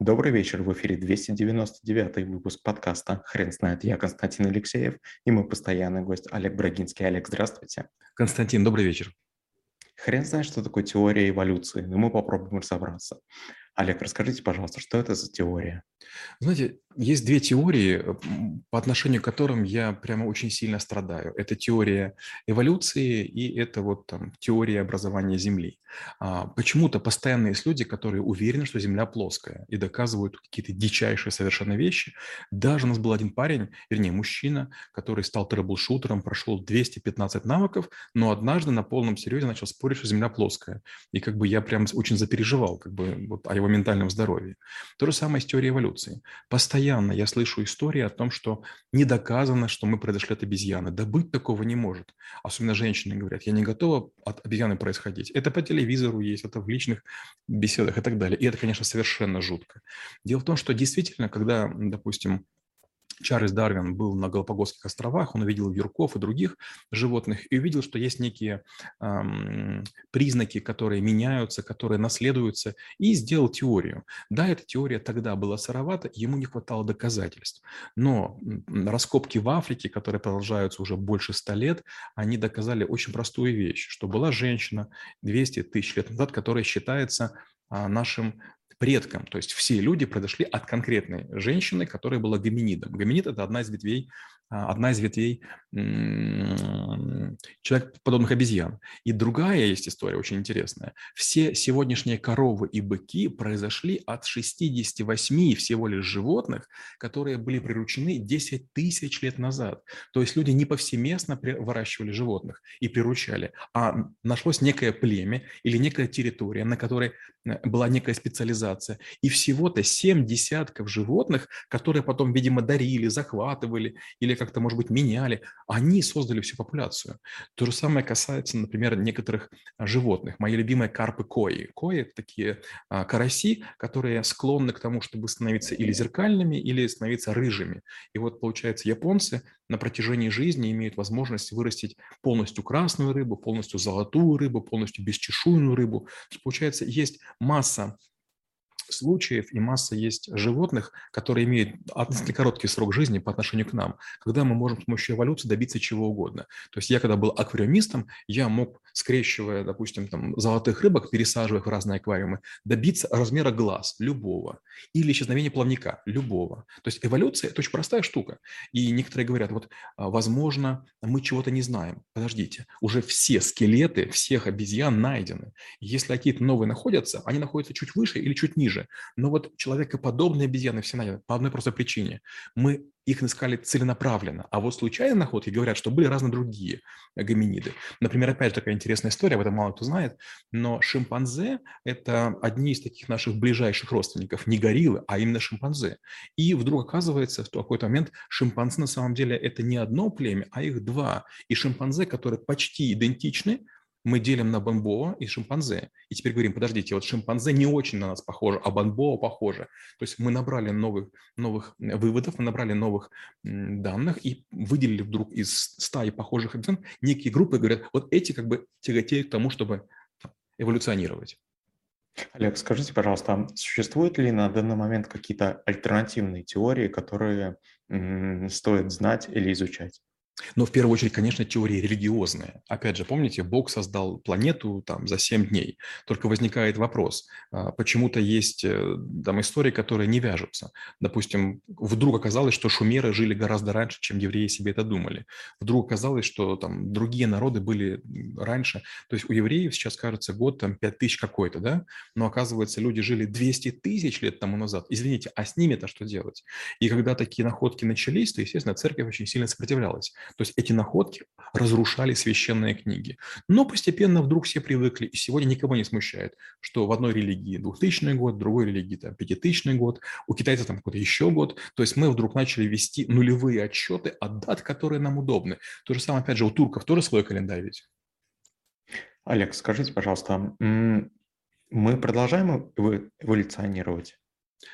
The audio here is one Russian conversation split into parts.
Добрый вечер, в эфире 299 выпуск подкаста «Хрен знает». Я Константин Алексеев и мой постоянный гость Олег Брагинский. Олег, здравствуйте. Константин, добрый вечер. Хрен знает, что такое теория эволюции, но мы попробуем разобраться. Олег, расскажите, пожалуйста, что это за теория? Знаете, есть две теории, по отношению к которым я прямо очень сильно страдаю. Это теория эволюции и это вот там теория образования Земли. А, почему-то постоянно есть люди, которые уверены, что Земля плоская и доказывают какие-то дичайшие совершенно вещи. Даже у нас был один парень, вернее мужчина, который стал трэблшутером, прошел 215 навыков, но однажды на полном серьезе начал спорить, что Земля плоская. И как бы я прям очень запереживал как бы вот о его ментальном здоровье. То же самое с теорией эволюции. Постоянно я слышу истории о том, что не доказано, что мы произошли от обезьяны. Да быть такого не может. Особенно женщины говорят, я не готова от обезьяны происходить. Это по телевизору есть, это в личных беседах и так далее. И это, конечно, совершенно жутко. Дело в том, что действительно, когда, допустим, Чарльз Дарвин был на Галапагосских островах, он увидел юрков и других животных и увидел, что есть некие эм, признаки, которые меняются, которые наследуются, и сделал теорию. Да, эта теория тогда была сыровата, ему не хватало доказательств. Но раскопки в Африке, которые продолжаются уже больше ста лет, они доказали очень простую вещь, что была женщина 200 тысяч лет назад, которая считается а, нашим предкам. То есть все люди произошли от конкретной женщины, которая была гоминидом. Гоминид – это одна из ветвей одна из ветвей человекоподобных обезьян. И другая есть история очень интересная. Все сегодняшние коровы и быки произошли от 68 всего лишь животных, которые были приручены 10 тысяч лет назад. То есть люди не повсеместно выращивали животных и приручали, а нашлось некое племя или некая территория, на которой э, была некая специализация. И всего-то 7 десятков животных, которые потом, видимо, дарили, захватывали или как-то, может быть, меняли, они создали всю популяцию. То же самое касается, например, некоторых а, животных. Мои любимые карпы кои. Кои – это такие а, караси, которые склонны к тому, чтобы становиться или зеркальными, или становиться рыжими. И вот, получается, японцы на протяжении жизни имеют возможность вырастить полностью красную рыбу, полностью золотую рыбу, полностью бесчешуйную рыбу. Получается, есть масса случаев и масса есть животных, которые имеют относительно короткий срок жизни по отношению к нам, когда мы можем с помощью эволюции добиться чего угодно. То есть я, когда был аквариумистом, я мог, скрещивая, допустим, там, золотых рыбок, пересаживая их в разные аквариумы, добиться размера глаз любого или исчезновения плавника любого. То есть эволюция – это очень простая штука. И некоторые говорят, вот, а, возможно, мы чего-то не знаем. Подождите, уже все скелеты всех обезьян найдены. Если какие-то новые находятся, они находятся чуть выше или чуть ниже же. Но вот человекоподобные обезьяны все найдены по одной простой причине. Мы их искали целенаправленно. А вот случайные находки говорят, что были разные другие гоминиды. Например, опять же такая интересная история, об этом мало кто знает, но шимпанзе – это одни из таких наших ближайших родственников, не гориллы, а именно шимпанзе. И вдруг оказывается, в какой-то момент шимпанзе на самом деле это не одно племя, а их два. И шимпанзе, которые почти идентичны, мы делим на бонбоа и шимпанзе. И теперь говорим, подождите, вот шимпанзе не очень на нас похоже, а бонбоа похоже. То есть мы набрали новых, новых э, выводов, мы набрали новых данных и выделили вдруг из стаи похожих обезьян некие группы, говорят, вот эти как бы тяготеют к тому, чтобы эволюционировать. Олег, скажите, пожалуйста, существуют ли на данный момент какие-то альтернативные теории, которые стоит знать или изучать? Но в первую очередь, конечно, теории религиозные. Опять же, помните, Бог создал планету там за 7 дней. Только возникает вопрос, а, почему-то есть э, там истории, которые не вяжутся. Допустим, вдруг оказалось, что шумеры жили гораздо раньше, чем евреи себе это думали. Вдруг оказалось, что там другие народы были раньше. То есть у евреев сейчас, кажется, год там 5 тысяч какой-то, да? Но оказывается, люди жили 200 тысяч лет тому назад. Извините, а с ними-то что делать? И когда такие находки начались, то, естественно, церковь очень сильно сопротивлялась. То есть эти находки разрушали священные книги. Но постепенно вдруг все привыкли, и сегодня никого не смущает, что в одной религии 2000 год, в другой религии там, 5000 год, у китайцев там какой-то еще год. То есть мы вдруг начали вести нулевые отчеты от дат, которые нам удобны. То же самое, опять же, у турков тоже свой календарь ведь. Олег, скажите, пожалуйста, мы продолжаем эволюционировать?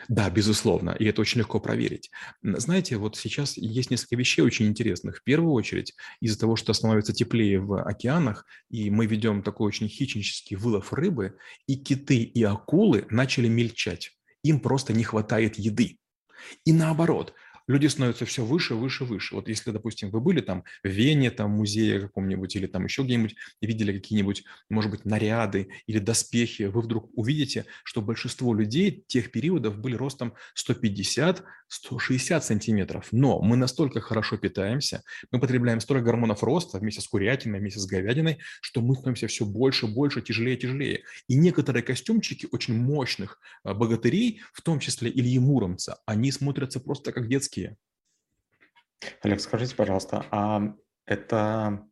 Да, безусловно, и это очень легко проверить. Знаете, вот сейчас есть несколько вещей очень интересных. В первую очередь, из-за того, что становится теплее в океанах, и мы ведем такой очень хищнический вылов рыбы, и киты, и акулы начали мельчать им просто не хватает еды. И наоборот, люди становятся все выше, выше, выше. Вот если, допустим, вы были там в Вене, там, в музее каком-нибудь, или там еще где-нибудь, видели какие-нибудь, может быть, наряды или доспехи, вы вдруг увидите, что большинство людей тех периодов были ростом 150-160 сантиметров. Но мы настолько хорошо питаемся, мы потребляем столько гормонов роста вместе с курятиной, вместе с говядиной, что мы становимся все больше, больше, тяжелее, тяжелее. И некоторые костюмчики очень мощных а, богатырей, в том числе Ильи Муромца, они смотрятся просто как детские близкие. Олег, скажите, пожалуйста, а это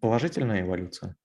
положительная эволюция?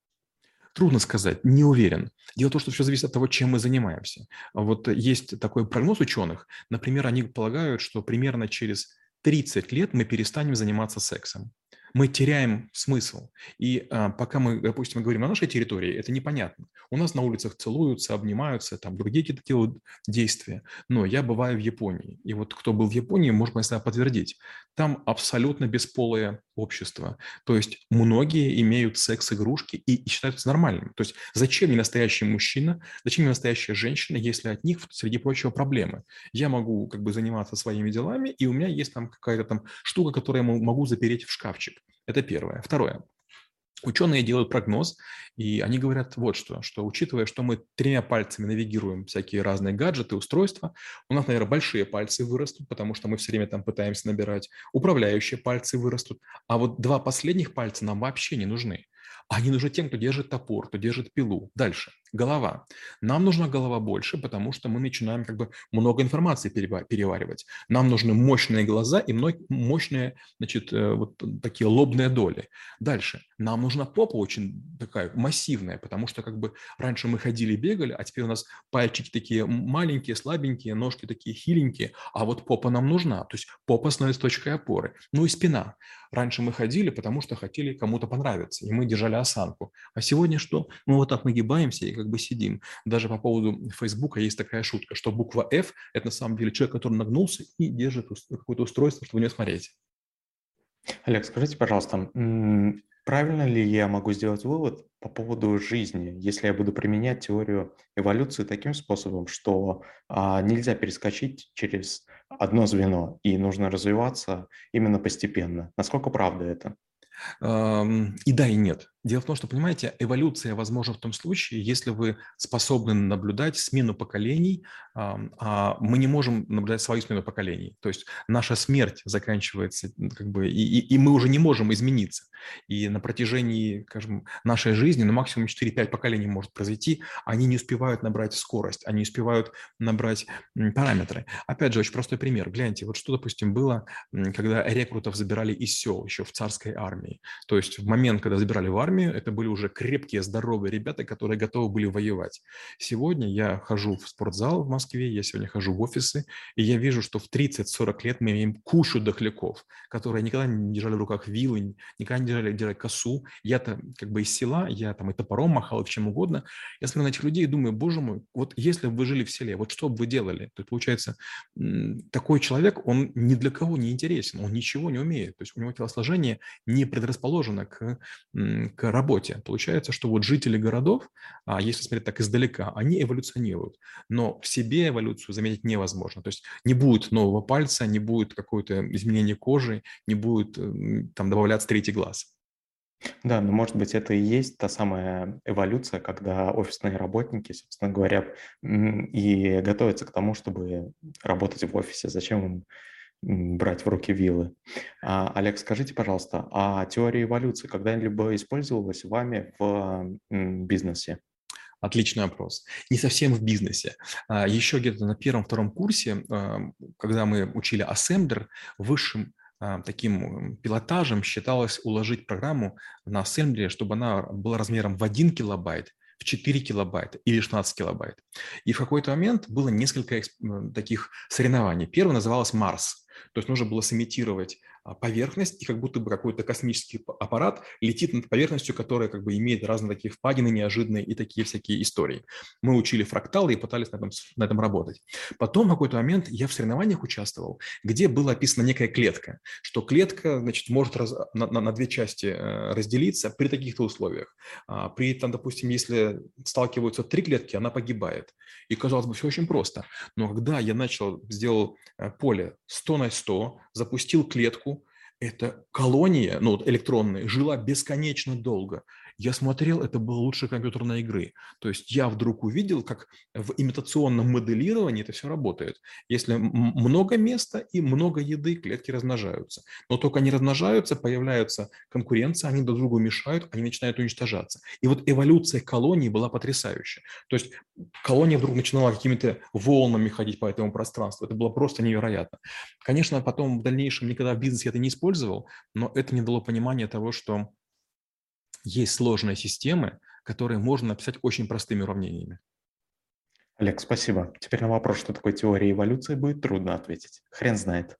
Трудно сказать, не уверен. Дело в том, что все зависит от того, чем мы занимаемся. Вот есть такой прогноз ученых. Например, они полагают, что примерно через 30 лет мы перестанем заниматься сексом мы теряем смысл. И а, пока мы, допустим, говорим на нашей территории, это непонятно. У нас на улицах целуются, обнимаются, там другие какие-то делают действия. Но я бываю в Японии. И вот кто был в Японии, может мне себя подтвердить. Там абсолютно бесполое общество. То есть многие имеют секс-игрушки и, и считаются нормальными. То есть зачем мне настоящий мужчина, зачем мне настоящая женщина, если от них, среди прочего, проблемы? Я могу как бы заниматься своими делами, и у меня есть там какая-то там штука, которую я могу запереть в шкафчик. Это первое. Второе. Ученые делают прогноз, и они говорят вот что, что учитывая, что мы тремя пальцами навигируем всякие разные гаджеты, устройства, у нас, наверное, большие пальцы вырастут, потому что мы все время там пытаемся набирать, управляющие пальцы вырастут, а вот два последних пальца нам вообще не нужны. Они нужны тем, кто держит топор, кто держит пилу. Дальше. Голова. Нам нужна голова больше, потому что мы начинаем как бы много информации переваривать. Нам нужны мощные глаза и мощные, значит, э, вот такие лобные доли. Дальше. Нам нужна попа очень такая массивная, потому что как бы раньше мы ходили бегали, а теперь у нас пальчики такие маленькие, слабенькие, ножки такие хиленькие, а вот попа нам нужна. То есть попа становится точкой опоры. Ну и спина. Раньше мы ходили, потому что хотели кому-то понравиться, и мы держали осанку. А сегодня что? Мы вот так нагибаемся и как бы сидим. Даже по поводу Фейсбука есть такая шутка, что буква F – это на самом деле человек, который нагнулся и держит какое-то устройство, чтобы не смотреть. Олег, скажите, пожалуйста, правильно ли я могу сделать вывод по поводу жизни, если я буду применять теорию эволюции таким способом, что а, нельзя перескочить через одно звено и нужно развиваться именно постепенно? Насколько правда это? И да, и нет. Дело в том, что, понимаете, эволюция возможна в том случае, если вы способны наблюдать смену поколений, а мы не можем наблюдать свою смену поколений. То есть наша смерть заканчивается, как бы, и, и, мы уже не можем измениться. И на протяжении, скажем, нашей жизни, ну, максимум 4-5 поколений может произойти, они не успевают набрать скорость, они успевают набрать параметры. Опять же, очень простой пример. Гляньте, вот что, допустим, было, когда рекрутов забирали из сел еще в царской армии. То есть в момент, когда забирали в армию, армию, это были уже крепкие, здоровые ребята, которые готовы были воевать. Сегодня я хожу в спортзал в Москве, я сегодня хожу в офисы, и я вижу, что в 30-40 лет мы имеем кучу дохляков, которые никогда не держали в руках вилы, никогда не держали, держали косу. Я-то как бы из села, я там и топором махал, и чем угодно. Я смотрю на этих людей и думаю, боже мой, вот если бы вы жили в селе, вот что бы вы делали? То есть, получается, такой человек, он ни для кого не интересен, он ничего не умеет. То есть у него телосложение не предрасположено к, к работе. Получается, что вот жители городов, а если смотреть так издалека, они эволюционируют, но в себе эволюцию заметить невозможно. То есть не будет нового пальца, не будет какое-то изменение кожи, не будет там добавляться третий глаз. Да, но может быть это и есть та самая эволюция, когда офисные работники, собственно говоря, и готовятся к тому, чтобы работать в офисе. Зачем им брать в руки вилы. А, Олег, скажите, пожалуйста, а теория эволюции когда-либо использовалась вами в бизнесе? Отличный вопрос. Не совсем в бизнесе. А, еще где-то на первом-втором курсе, когда мы учили ассемблер, высшим а, таким пилотажем считалось уложить программу на ассемблере, чтобы она была размером в 1 килобайт, в 4 килобайта или 16 килобайт. И в какой-то момент было несколько таких соревнований. Первое называлось Марс. То есть нужно было сымитировать поверхность, и как будто бы какой-то космический аппарат летит над поверхностью, которая как бы имеет разные такие впадины неожиданные и такие всякие истории. Мы учили фракталы и пытались на этом, на этом работать. Потом в какой-то момент я в соревнованиях участвовал, где была описана некая клетка, что клетка, значит, может раз, на, на, на две части э, разделиться при таких-то условиях. А, при, там, допустим, если сталкиваются три клетки, она погибает. И, казалось бы, все очень просто. Но когда я начал, сделал э, поле 100 на 100, запустил клетку, эта колония, ну, электронная, жила бесконечно долго. Я смотрел, это было лучше компьютерной игры. То есть я вдруг увидел, как в имитационном моделировании это все работает. Если много места и много еды, клетки размножаются. Но только они размножаются, появляется конкуренция, они друг другу мешают, они начинают уничтожаться. И вот эволюция колонии была потрясающая. То есть колония вдруг начинала какими-то волнами ходить по этому пространству. Это было просто невероятно. Конечно, потом в дальнейшем никогда в бизнесе это не использовал, но это мне дало понимание того, что есть сложные системы, которые можно написать очень простыми уравнениями. Олег, спасибо. Теперь на вопрос, что такое теория эволюции, будет трудно ответить. Хрен знает.